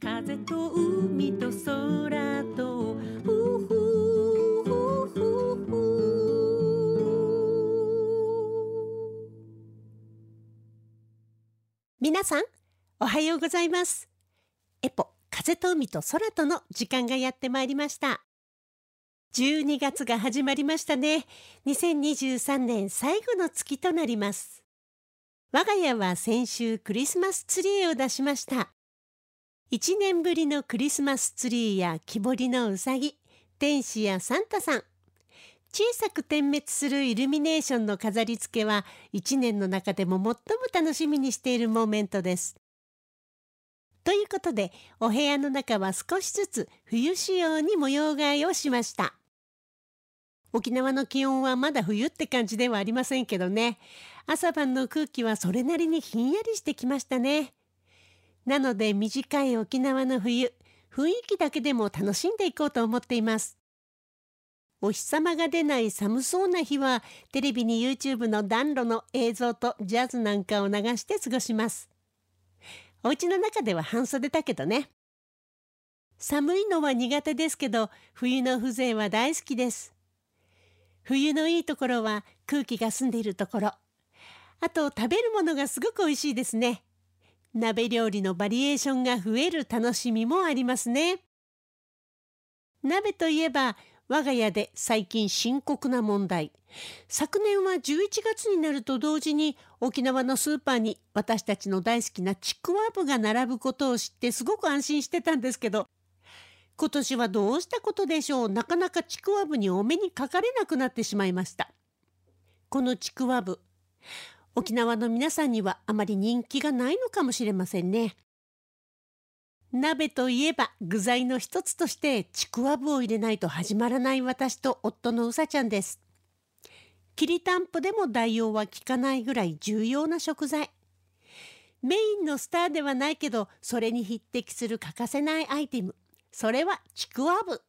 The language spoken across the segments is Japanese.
風と海と空と皆さんおはようございます。エポ風と海と空との時間がやってまいりました。12月が始まりましたね。2023年最後の月となります。我が家は先週クリスマスツリーを出しました。1年ぶりのクリスマスツリーや木彫りのうさぎ天使やサンタさん小さく点滅するイルミネーションの飾り付けは1年の中でも最も楽しみにしているモーメントです。ということでお部屋の中は少しずつ冬仕様に模様替えをしました。沖縄の気温はまだ冬って感じではありませんけどね朝晩の空気はそれなりにひんやりしてきましたね。なので短い沖縄の冬雰囲気だけでも楽しんでいこうと思っています。お日様が出ない寒そうな日はテレビに YouTube の暖炉の映像とジャズなんかを流して過ごします。お家の中では半袖だけどね。寒いのは苦手ですけど冬の風情は大好きです。冬のいいところは空気が澄んでいるところ。あと食べるものがすごく美味しいですね。鍋料理のバリエーションが増える楽しみもありますね。鍋といえば我が家で最近深刻な問題。昨年は11月になると同時に沖縄のスーパーに私たちの大好きなちくわぶが並ぶことを知ってすごく安心してたんですけど今年はどうしたことでしょう？なかなかちくわぶにお目にかかれなくなってしまいました。このちくわぶ沖縄の皆さんにはあまり人気がないのかもしれませんね鍋といえば具材の一つとしてちくわぶを入れないと始まらない私と夫のうさちゃんです。きりたんぽでも代用は効かないぐらい重要な食材。メインのスターではないけどそれに匹敵する欠かせないアイテム。それはちくわぶ。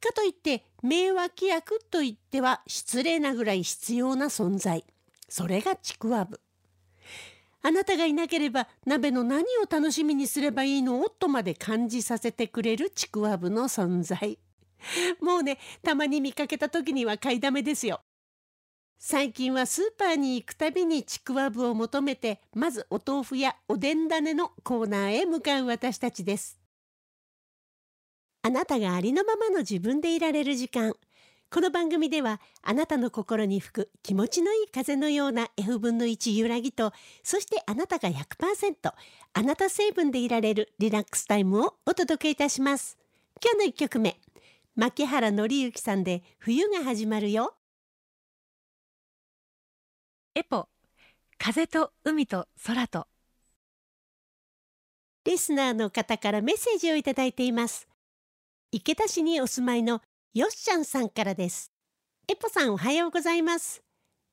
かといって名脇役といっては失礼なぐらい必要な存在。それがちくわぶ。あなたがいなければ鍋の何を楽しみにすればいいの？とまで感じさせてくれるちくわぶの存在。もうね、たまに見かけた時には買いだめですよ。最近はスーパーに行くたびにちくわぶを求めて、まずお豆腐やおでん種のコーナーへ向かう私たちです。あなたがありのままの自分でいられる時間。この番組ではあなたの心に吹く気持ちのいい風のような F 分の1揺らぎとそしてあなたが100%あなた成分でいられるリラックスタイムをお届けいたします。今日の1曲目牧原紀之さんで冬が始まるよ。エポ風と海と空と。リスナーの方からメッセージをいただいています。池田市にお住まいのよっしゃんさんからです。エポさんおはようございます。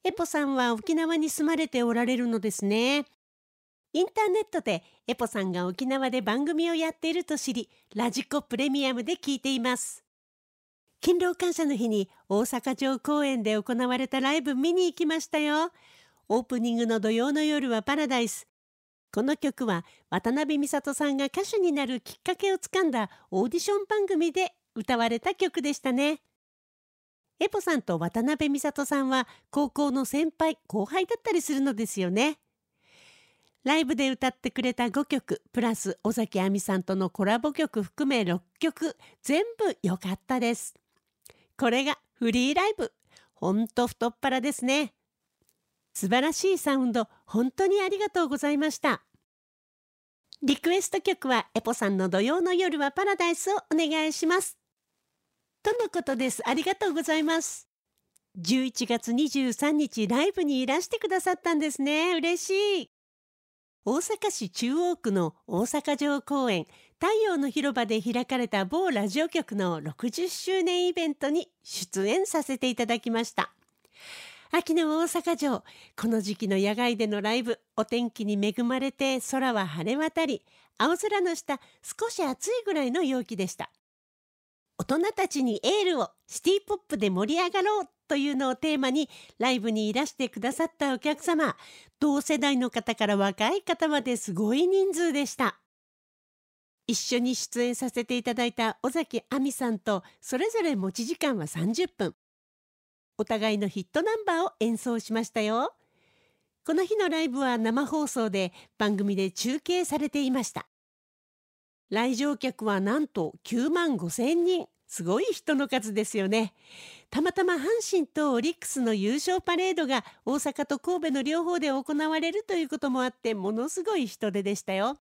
エポさんは沖縄に住まれておられるのですね。インターネットでエポさんが沖縄で番組をやっていると知り、ラジコプレミアムで聞いています。勤労感謝の日に大阪城公園で行われたライブ見に行きましたよ。オープニングの土曜の夜はパラダイス。この曲は渡辺美里さんが歌手になるきっかけをつかんだオーディション番組で歌われた曲でしたね。エポさんと渡辺美里さんは高校の先輩後輩だったりするのですよね。ライブで歌ってくれた5曲プラス尾崎亜美さんとのコラボ曲含め6曲全部良かったです。これがフリーライブ。ほんと太っ腹ですね。素晴らしいサウンド本当にありがとうございました。リクエスト曲はエポさんの土曜の夜はパラダイスをお願いします。とのことです。ありがとうございます。11月23日ライブにいらしてくださったんですね。嬉しい。大阪市中央区の大阪城公園太陽の広場で開かれた某ラジオ局の60周年イベントに出演させていただきました。秋の大阪城この時期の野外でのライブお天気に恵まれて空は晴れ渡り青空の下少し暑いぐらいの陽気でした大人たちにエールをシティポップで盛り上がろうというのをテーマにライブにいらしてくださったお客様。同世代の方から若い方まですごい人数でした。一緒に出演させていただいた尾崎亜美さんとそれぞれ持ち時間は30分。お互いのヒットナンバーを演奏しましたよ。この日のライブは生放送で番組で中継されていました。来場客はなんと9万5千人。すごい人の数ですよね。たまたま阪神とオリックスの優勝パレードが大阪と神戸の両方で行われるということもあってものすごい人出でしたよ。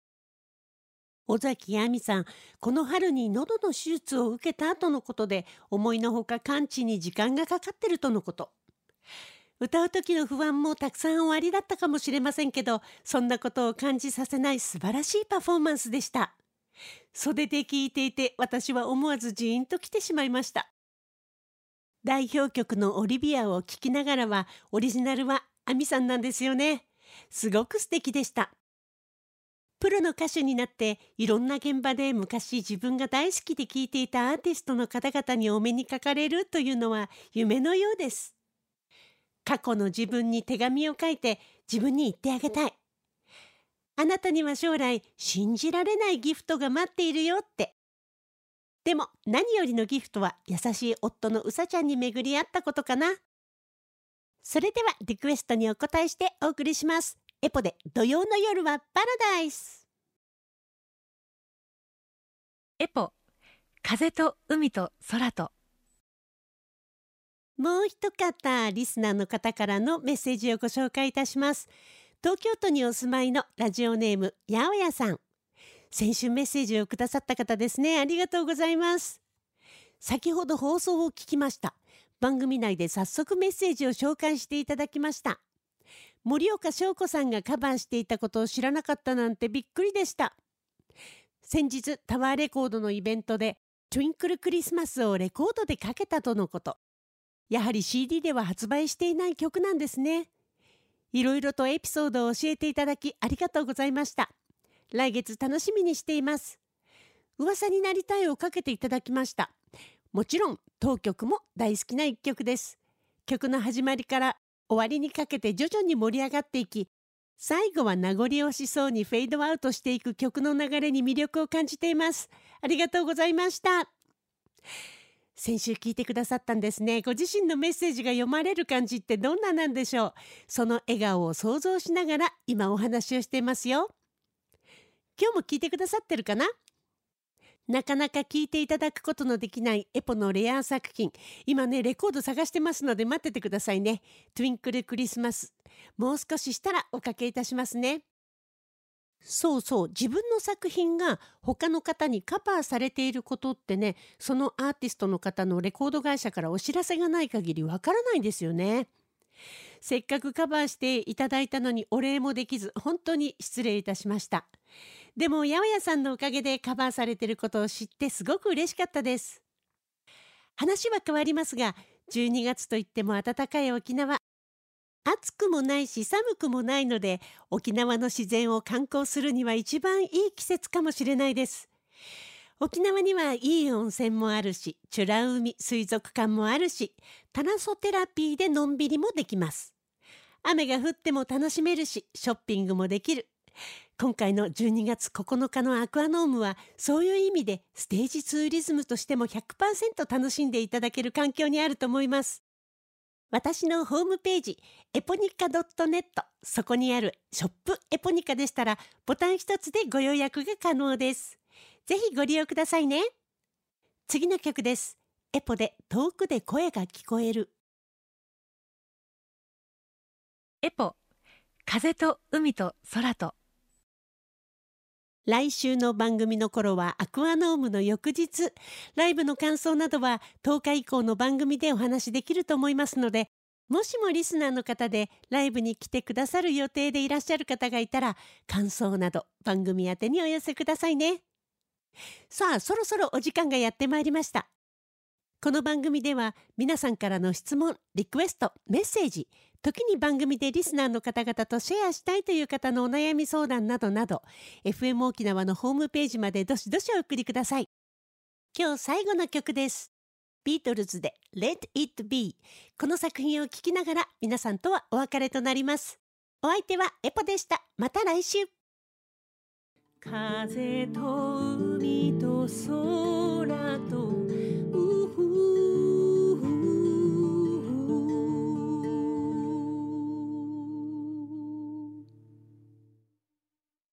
尾崎亜美さんこの春に喉の手術を受けた後のことで思いのほか完治に時間がかかってるとのこと。歌う時の不安もたくさんおありだったかもしれませんけどそんなことを感じさせない素晴らしいパフォーマンスでした。袖で聞いていて私は思わずジーンと来てしまいました。代表曲のオリビアを聴きながらはオリジナルはアミさんなんですよね。すごく素敵でした。プロの歌手になっていろんな現場で昔自分が大好きで聴いていたアーティストの方々にお目にかかれるというのは夢のようです。過去の自分に手紙を書いて自分に言ってあげたい。あなたには将来信じられないギフトが待っているよって。でも何よりのギフトは優しい夫のうさちゃんに巡り合ったことかな。それではリクエストにお答えしてお送りします。エポで土曜の夜はパラダイス。エポ風と海と空と。もう一方リスナーの方からのメッセージをご紹介いたします東京都にお住まいのラジオネームやおやさん。先週メッセージをくださった方ですね。ありがとうございます。先ほど放送を聞きました。番組内で早速メッセージを紹介していただきました。森岡翔子さんがカバーしていたことを知らなかったなんてびっくりでした。先日タワーレコードのイベントでトゥインクルクリスマスをレコードでかけたとのこと。やはり CD では発売していない曲なんですね。いろいろとエピソードを教えていただきありがとうございました。来月楽しみにしています。噂になりたいをかけていただきました。もちろん当曲も大好きな一曲です。曲の始まりから終わりにかけて徐々に盛り上がっていき最後は名残惜しそうにフェードアウトしていく曲の流れに魅力を感じています。ありがとうございました。先週聞いてくださったんですね。ご自身のメッセージが読まれる感じってどんななんでしょう？その笑顔を想像しながら今お話をしていますよ。今日も聞いてくださってるかな？なかなか聞いていただくことのできないエポのレア作品。今ねレコード探してますので待っててくださいね。トゥインクルクリスマスもう少ししたらおかけいたしますね。そうそう。自分の作品が他の方にカバーされていることってねそのアーティストの方のレコード会社からお知らせがない限りわからないですよね。せっかくカバーしていただいたのにお礼もできず本当に失礼いたしました。でも八百屋さんのおかげでカバーされてることを知ってすごく嬉しかったです。話は変わりますが12月といっても暖かい沖縄。暑くもないし寒くもないので沖縄の自然を観光するには一番いい季節かもしれないです。沖縄にはいい温泉もあるし美ら海水族館もあるしタナソテラピーでのんびりもできます。雨が降っても楽しめるしショッピングもできる。今回の12月9日のアクアノームはそういう意味でステージツーリズムとしても100%楽しんでいただける環境にあると思います。私のホームページエポニカ .net そこにあるショップエポニカでしたらボタン一つでご予約が可能です。ぜひご利用くださいね。次の曲です。エポで遠くで声が聞こえる。エポ風と海と空と。来週の番組の頃はアクアノームの翌日ライブの感想などは10日以降の番組でお話しできると思いますのでもしもリスナーの方でライブに来てくださる予定でいらっしゃる方がいたら感想など番組宛てにお寄せくださいね。さあそろそろお時間がやってまいりました。この番組では皆さんからの質問リクエストメッセージ時に番組でリスナーの方々とシェアしたいという方のお悩み相談などなど FM 沖縄のホームページまでどしどしお送りください。今日最後の曲です。ビートルズで Let It Be この作品を聴きながら皆さんとはお別れとなります。お相手はエポでした。また来週。風と海と空と